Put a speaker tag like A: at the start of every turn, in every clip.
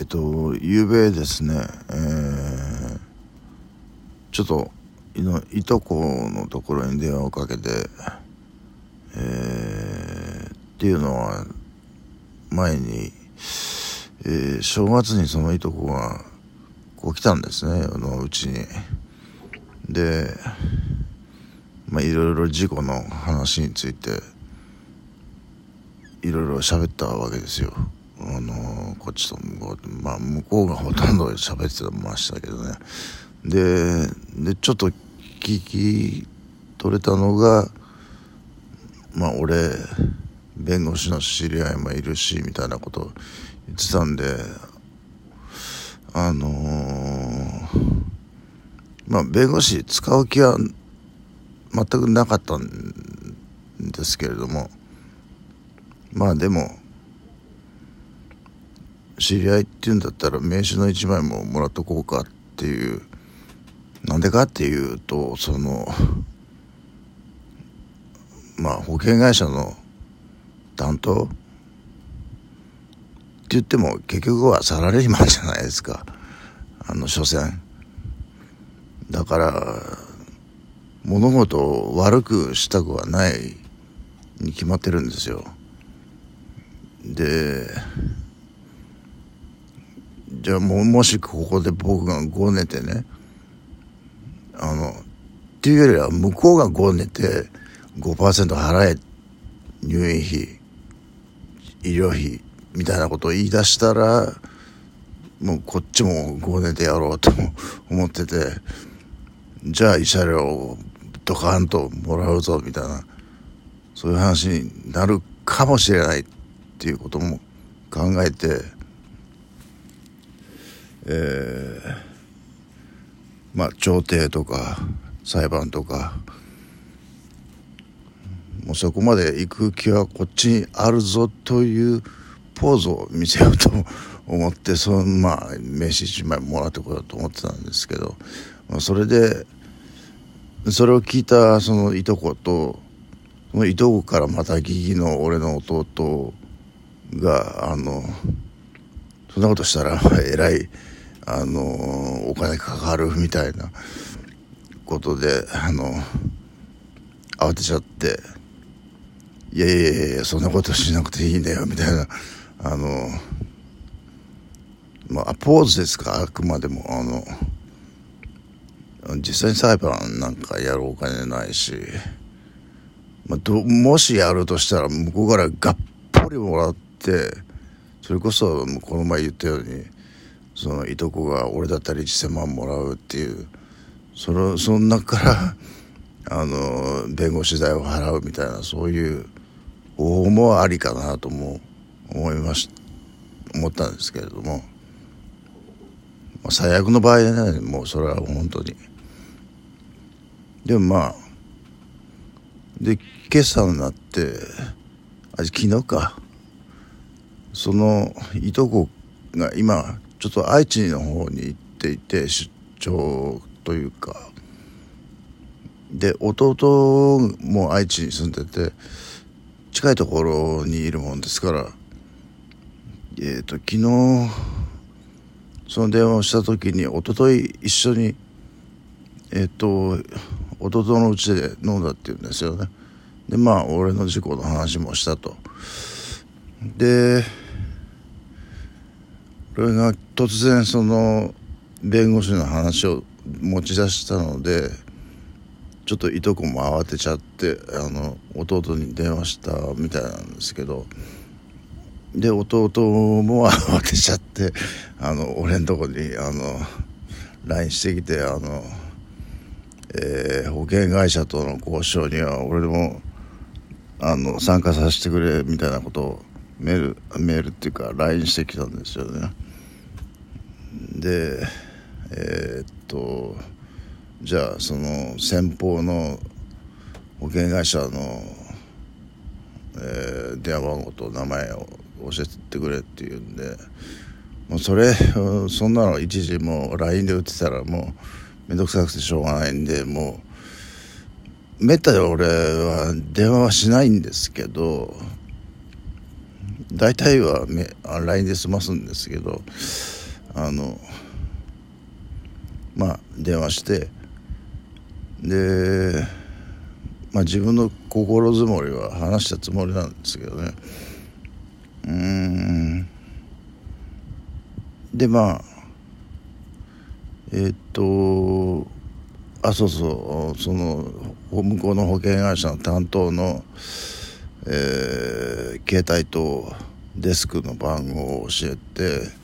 A: えっと、ゆうべですね、えー、ちょっといのいとこのところに電話をかけて、えー、っていうのは前に、えー、正月にそのいとこがこう来たんですねあのうちに。でまあいろいろ事故の話についていろいろ喋ったわけですよ。あのこっちと向こう、まあ、向こうがほとんど喋ってましたけどね。ででちょっと聞き取れたのがまあ俺弁護士の知り合いもいるしみたいなこと言ってたんであのー、まあ弁護士使う気は全くなかったんですけれどもまあでも知り合いっていうんだったら名刺の1枚ももらっとこうかっていう。なんでかっていうとそのまあ保険会社の担当？って言っても結局はサラリーマンじゃないですか。あの所詮。だから物事を悪くしたくはないに決まってるんですよ。でじゃあももしここで僕がごねてねあのっていうよりは向こうがごねて5%払え入院費医療費みたいなことを言い出したらもうこっちもごねてやろうと思っててじゃあ慰謝料をドカンともらうぞみたいなそういう話になるかもしれないっていうことも考えてえー、まあ調停とか裁判とかもうそこまで行く気はこっちにあるぞというポーズを見せようと思ってそのまあ名刺1枚もらってこようと思ってたんですけど、まあ、それでそれを聞いたそのいとことそのいとこからまた義理の俺の弟があのそんなことしたらえらいあのお金かかるみたいなことであの慌てちゃって「いやいやいやそんなことしなくていいんだよ」みたいなあのまあポーズですかあくまでもあの実際に裁判なんかやるお金ないし、まあ、どもしやるとしたら向こうからがっぽりもらってそれこそこの前言ったようにそのいとこが俺だったら1,000万もらうっていうそのその中から あの弁護士代を払うみたいなそういう方法もありかなとも思いまし思ったんですけれども、まあ、最悪の場合ねもうそれは本当に。でもまあで今朝になってあ昨日か。そのいとこが今ちょっと愛知の方に行っていて出張というか。で弟も愛知に住んでて近いところにいるもんですから。えっ、ー、と昨日その電話をした時に一昨日一緒にえっ、ー、と弟のうちで飲んだって言うんですよね。でまあ俺の事故の話もしたと。で俺が突然その弁護士の話を持ち出したのでちょっといとこも慌てちゃってあの弟に電話したみたいなんですけどで弟も慌てちゃってあの俺んとこにあの LINE してきてあの、えー、保険会社との交渉には俺もあの参加させてくれみたいなことをメールメールっていうか LINE してきたんですよね。でえー、っとじゃあその先方の保険会社の、えー、電話番号と名前を教えてくれって言うんでもうそれそんなの一時もう LINE で打ってたらもう面倒くさくてしょうがないんでもうめったに俺は電話はしないんですけど大体は LINE で済ますんですけどあのまあ電話してで、まあ、自分の心づもりは話したつもりなんですけどね。うん。でまあえー、っとあそうそうその向こうの保険会社の担当の、えー、携帯とデスクの番号を教えて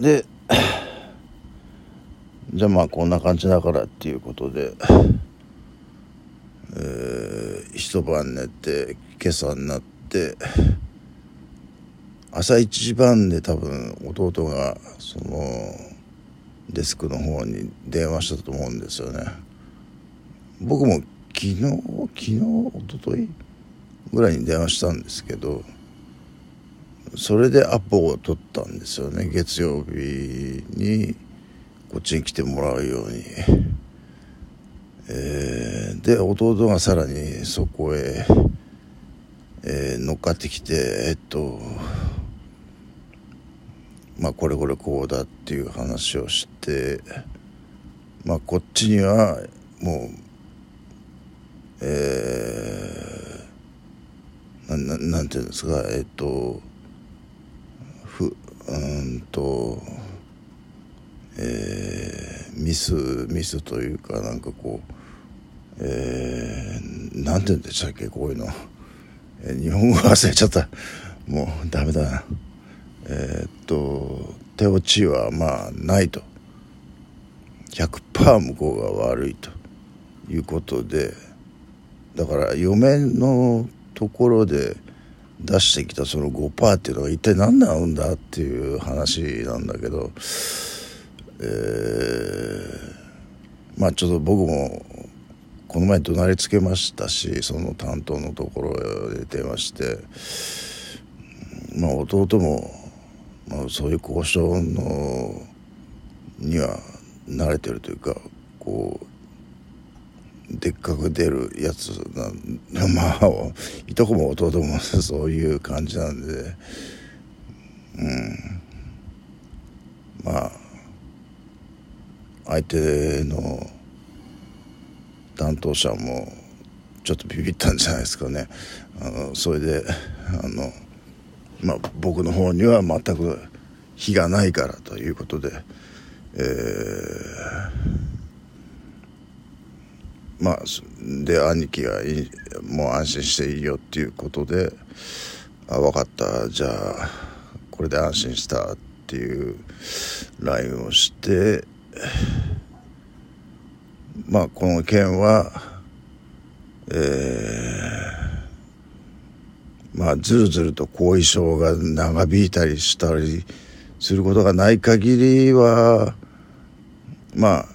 A: で じゃあまあこんな感じだからっていうことで、えー、一晩寝て今朝になって朝一番で多分弟がそのデスクの方に電話したと思うんですよね。僕も昨日昨日一昨日ぐらいに電話したんですけどそれでアポを取ったんですよね。月曜日にこっちに来てもらうように、えー、で弟がさらにそこへ、えー、乗っかってきてえっとまあこれこれこうだっていう話をしてまあこっちにはもうえー、ななんていうんですかえっとうんとえー、ミスミスというかなんかこうえー、なんて言うんでしたっけこういうの、えー、日本語忘れちゃった。もうダメだな。えー、っと手落ちはまあないと。100%向こうが悪いと。いうことでだから嫁のところで出してきたその5%っていうのが一体何なんだっていう話なんだけどえー、まあちょっと僕もこの前怒鳴りつけましたしその担当のところで電話してまあ弟もまあ、そういう交渉のには慣れてるというかこうでっかく出るやつなまあいとこも弟もそういう感じなんで。うん。まあ相手の担当者もちょっとビビったんじゃないですかね。あのそれであのまあ、僕の方には全く非がないからということで、えー、まあで兄貴がいいもう安心していいよっていうことで「あ分かった。じゃあこれで安心した」っていう LINE をしてまあこの件はえーまあ、ずるずると後遺症が長引いたりしたりすることがない限りは、まあ、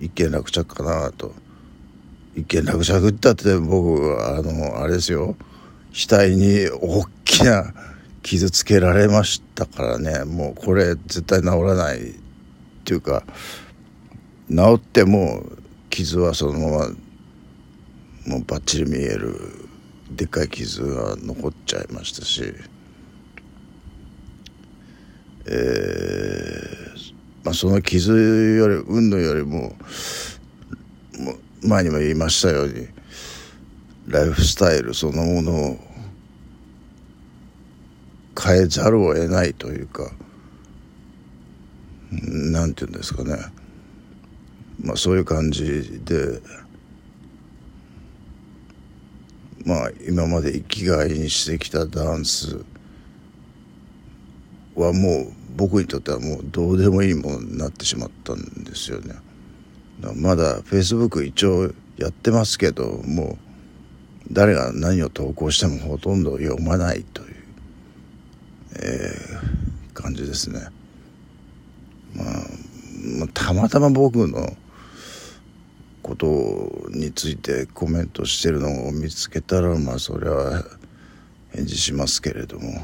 A: 一件落着かなと。一件落着ったって僕、あの、あれですよ。額に大きな傷つけられましたからね。もうこれ絶対治らないっていうか、治っても傷はそのままもうバッチリ見えるでっかい傷が残っちゃいましたし、えーまあ、その傷より運動よりも前にも言いましたようにライフスタイルそのものを変えざるを得ないというかなんて言うんですかねまあそういう感じで。まあ今まで生きがいにしてきたダンスはもう僕にとってはもうどうでもいいものになってしまったんですよね。まだフェイスブック一応やってますけどもう誰が何を投稿してもほとんど読まないという、えー、感じですね。まあ、たまたま僕のことについてコメントしてるのを見つけたらまあそれは返事しますけれども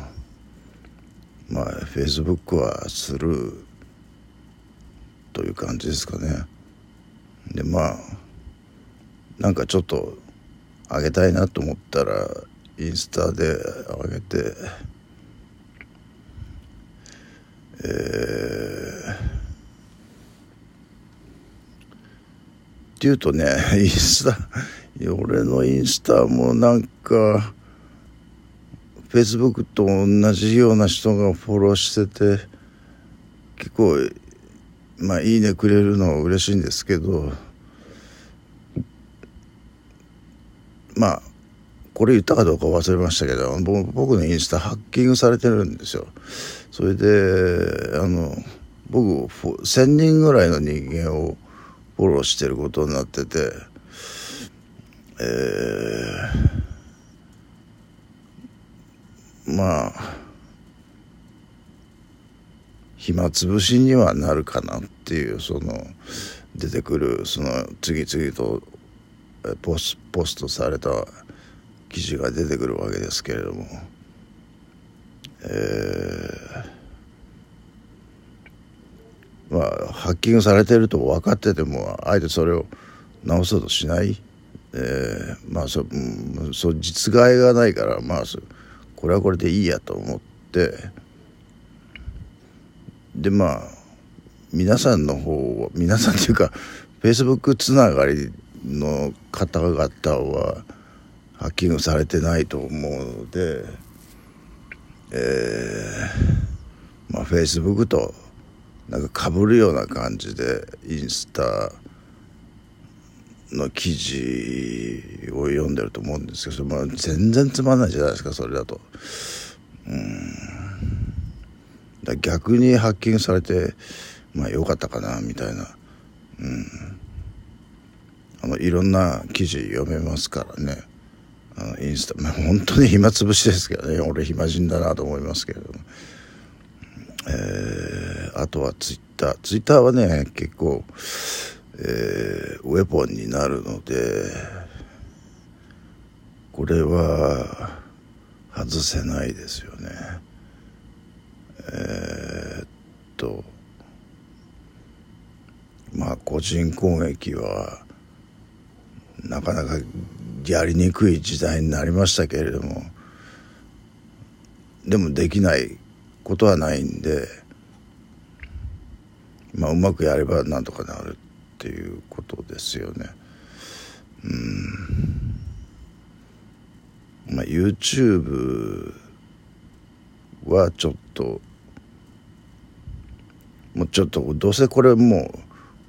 A: まあフェイスブックはスルーという感じですかね。でまあなんかちょっと上げたいなと思ったらインスタで上げてえー、っていうとねインスタ俺のインスタもなんかフェイスブックと同じような人がフォローしてて結構まあいいねくれるのは嬉しいんですけどまあこれ言ったかどうか忘れましたけど僕のインスタハッキングされてるんですよ。それであの僕1,000人ぐらいの人間をフォローしてることになっててえー、まあ暇つぶしにはなるかなっていうその出てくるその次々とポスポストされた記事が出てくるわけですけれども、えー、まあハッキングされてると分かっててもあえてそれを直そうとしない、えー、まあそ,、うん、そ実害がないからまあそこれはこれでいいやと思って。でまあ皆さんの方は皆さんっていうかフェイスブックつながりの方々はハッキングされてないと思うので、えー、まあフェイスブックとなんか被るような感じでインスタの記事を読んでると思うんですけど、まあ、全然つまんないじゃないですかそれだと。うん。だ逆にハッキングされてまあよかったかなみたいな。うん。あのいろんな記事読めますからね。あのインスタ、まあ、本当に暇つぶしですけどね。俺暇人だなと思いますけれども、えー、あとはツイッター。ツイッターはね結構、えー、ウェポンになるのでこれは外せないですよね。えー、っとまあ個人攻撃はなかなかやりにくい時代になりましたけれどもでもできないことはないんでまあうまくやればなんとかなる。ていうことですよね。うんまあ YouTube はちょっともうちょっとどうせこれもう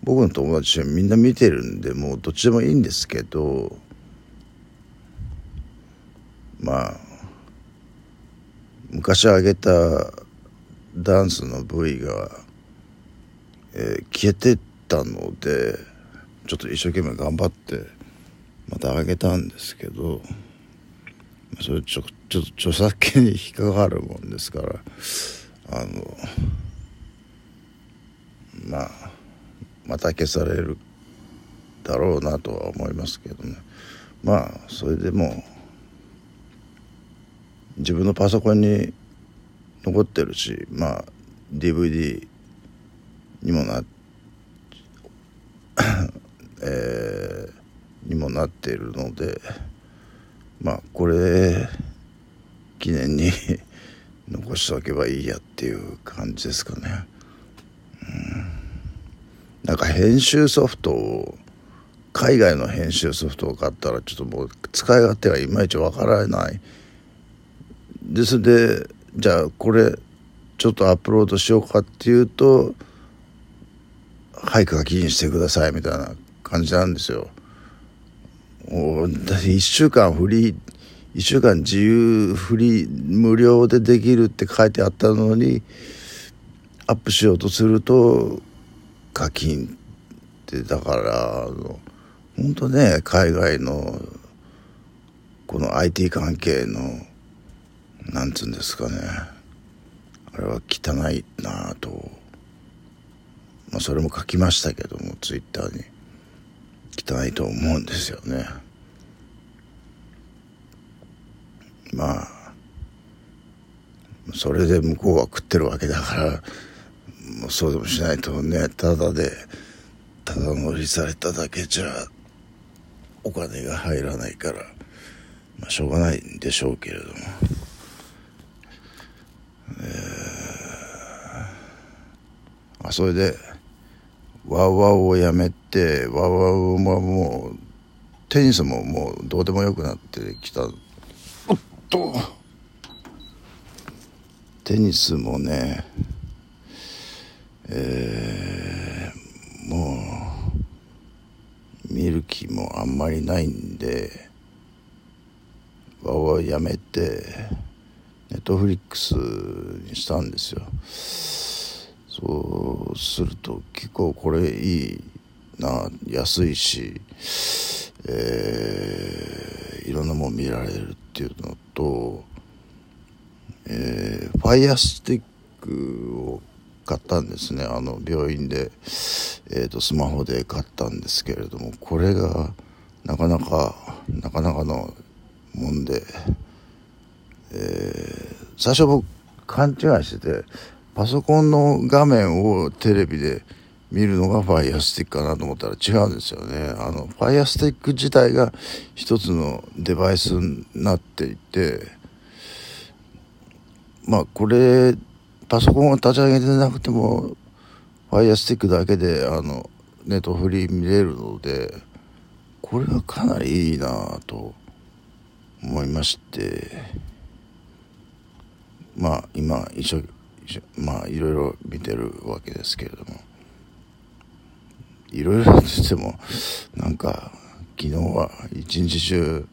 A: 僕の友達はみんな見てるんでもうどっちでもいいんですけどまあ昔あげたダンスの部位が、えー、消えてってたのでちょっと一生懸命頑張ってまたあげたんですけどそれちょちょっと著作権に引っかかるもんですからあのまあまた消されるだろうなとは思いますけどね。まあそれでも自分のパソコンに残ってるしまあ DVD にもなって えー、にもなっているのでまあこれ記念に 残しておけばいいやっていう感じですかね。うんなんか編集ソフトを海外の編集ソフトを買ったらちょっともう使い勝手がいまいちわからないですでじゃあこれちょっとアップロードしようかっていうとはい課金してくださいみたいな感じなんですよ。1週間フリー1週間自由フリー無料でできるって書いてあったのにアップしようとすると課金ってだから本当ね海外のこの IT 関係のなんつうんですかねあれは汚いなと、まあ、それも書きましたけどもツイッターに。汚いと思うんですよね。まあそれで向こうは食ってるわけだからもうそうでもしないとねただでただ乗りされただけじゃお金が入らないからまあしょうがないんでしょうけれども、えー、あそれでワウワウをやめてワウワウはもうテニスももうどうでもよくなってきた。おっと。テニスもねえー、もう見る気もあんまりないんでわわやめてネットフリックスにしたんですよそうすると結構これいいな安いしえー、いろんなもん見られるっていうのとえー、ファイヤースティックを買ったんですね。あの病院で、えーと、スマホで買ったんですけれどもこれがなかなかなかなかのもんで、えー、最初僕勘違いしててパソコンの画面をテレビで見るのがファイヤースティックかなと思ったら違うんですよね。あのファイヤースティック自体が一つのデバイスになっていてまあこれパソコンを立ち上げてなくても Fire Stick だけであのネットフリー見れるのでこれはかなりいいなと思いましてまあ今一緒まあいろいろ見てるわけですけれども。いろいろとしてもなんか昨日は一日中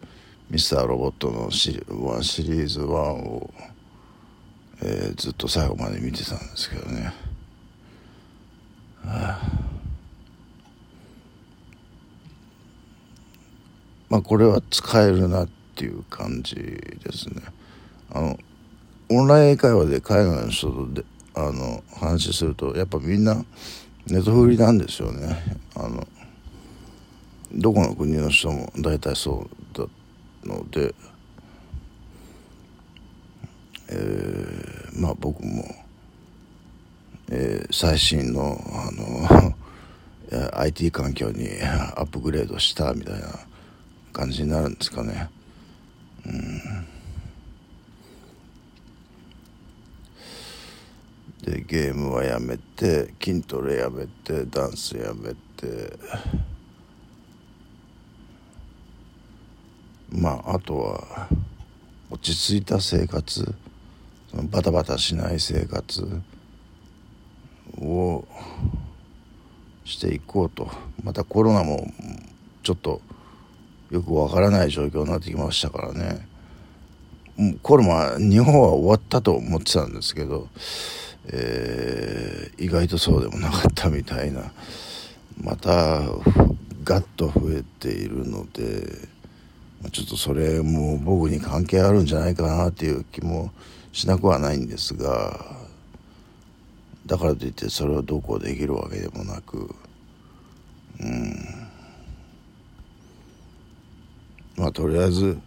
A: ミスターロボットのシリ1シリーズ1をえー、ずっと最後まで見てたんですけどね、はあ、まあこれは使えるなっていう感じですね。あのオンライン会話で海外の人とであの話するとやっぱみんなネトフリなんですよねあのどこの国の人も大体そうだのでえー、まあ僕も、えー、最新のあの IT 環境にアップグレードしたみたいな感じになるんですかね。うんでゲームはやめて筋トレやめてダンスやめて。まああとは落ち着いた生活。そのバタバタしない生活。をしていこうと。またコロナもちょっとよくわからない状況になってきましたからね。コロナ日本は終わったと思ってたんですけど、えー、意外とそうでもなかったみたいな。またガッと増えているのでちょっとそれも僕に関係あるんじゃないかなっていう気もしなくはないんですがだからといってそれをどうこうできるわけでもなくうん。まあとりあえず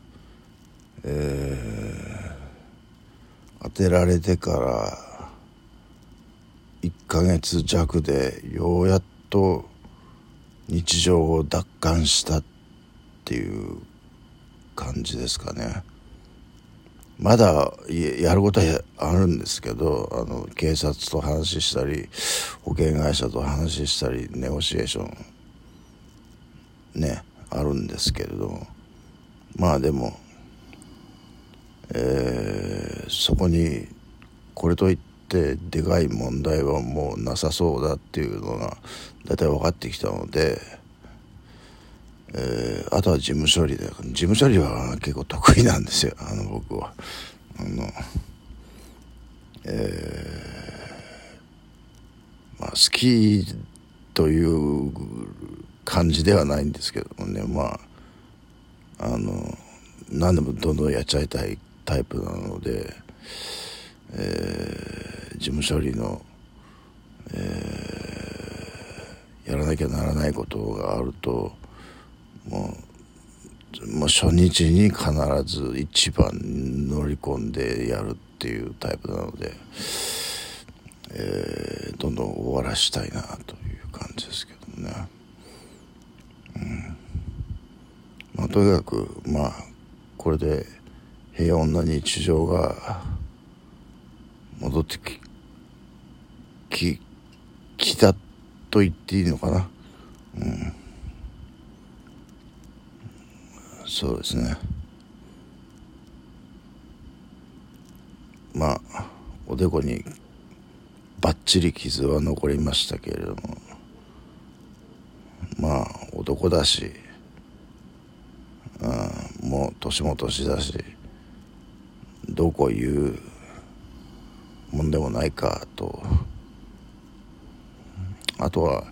A: えー、当てられてから1ヶ月弱でようやっと日常を奪還したっていう感じですかね。まだやることはあるんですけどあの警察と話したり保険会社と話したりネゴシエーションねあるんですけれどもまあでも、えー、そこにこれといってでかい問題はもうなさそうだっていうのが大体分かってきたので。えー、あとは事務処理で事務処理は結構得意なんですよ。あの僕は。あのえー、まあ好きという感じではないんですけどもね。まああの何でもどんどんやっちゃいたいタイプなので、えー、事務処理の、えー、やらなきゃならないことがあるともうもう初日に必ず一番乗り込んでやるっていうタイプなので、えー、どんどん終わらしたいなという感じですけどもね。うんまあ、とにかくまあこれで平穏な日常が戻ってきききたと言っていいのかな？うん。そうですね。まあおでこにばっちり傷は残りましたけれども。まあ男だし、うん、もう年も年だしどこ言うもんでもないかと。あとは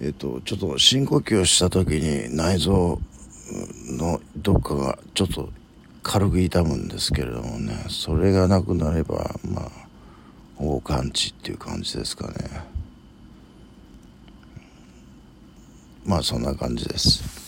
A: えっ、とちょっと深呼吸をした時に内臓のどっかがちょっと軽く痛むんですけれどもね。それがなくなればまあほぼ完治っていう感じですかね。まあそんな感じです。